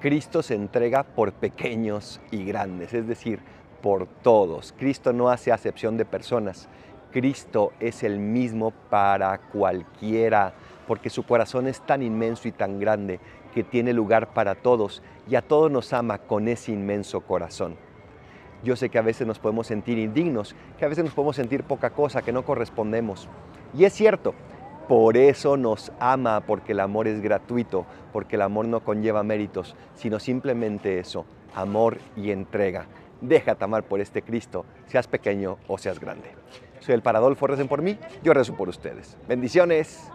Cristo se entrega por pequeños y grandes, es decir, por todos. Cristo no hace acepción de personas. Cristo es el mismo para cualquiera, porque su corazón es tan inmenso y tan grande que tiene lugar para todos y a todos nos ama con ese inmenso corazón. Yo sé que a veces nos podemos sentir indignos, que a veces nos podemos sentir poca cosa, que no correspondemos. Y es cierto, por eso nos ama, porque el amor es gratuito, porque el amor no conlleva méritos, sino simplemente eso, amor y entrega. Déjate amar por este Cristo, seas pequeño o seas grande. Soy el Paradolfo, recen por mí, yo rezo por ustedes. Bendiciones.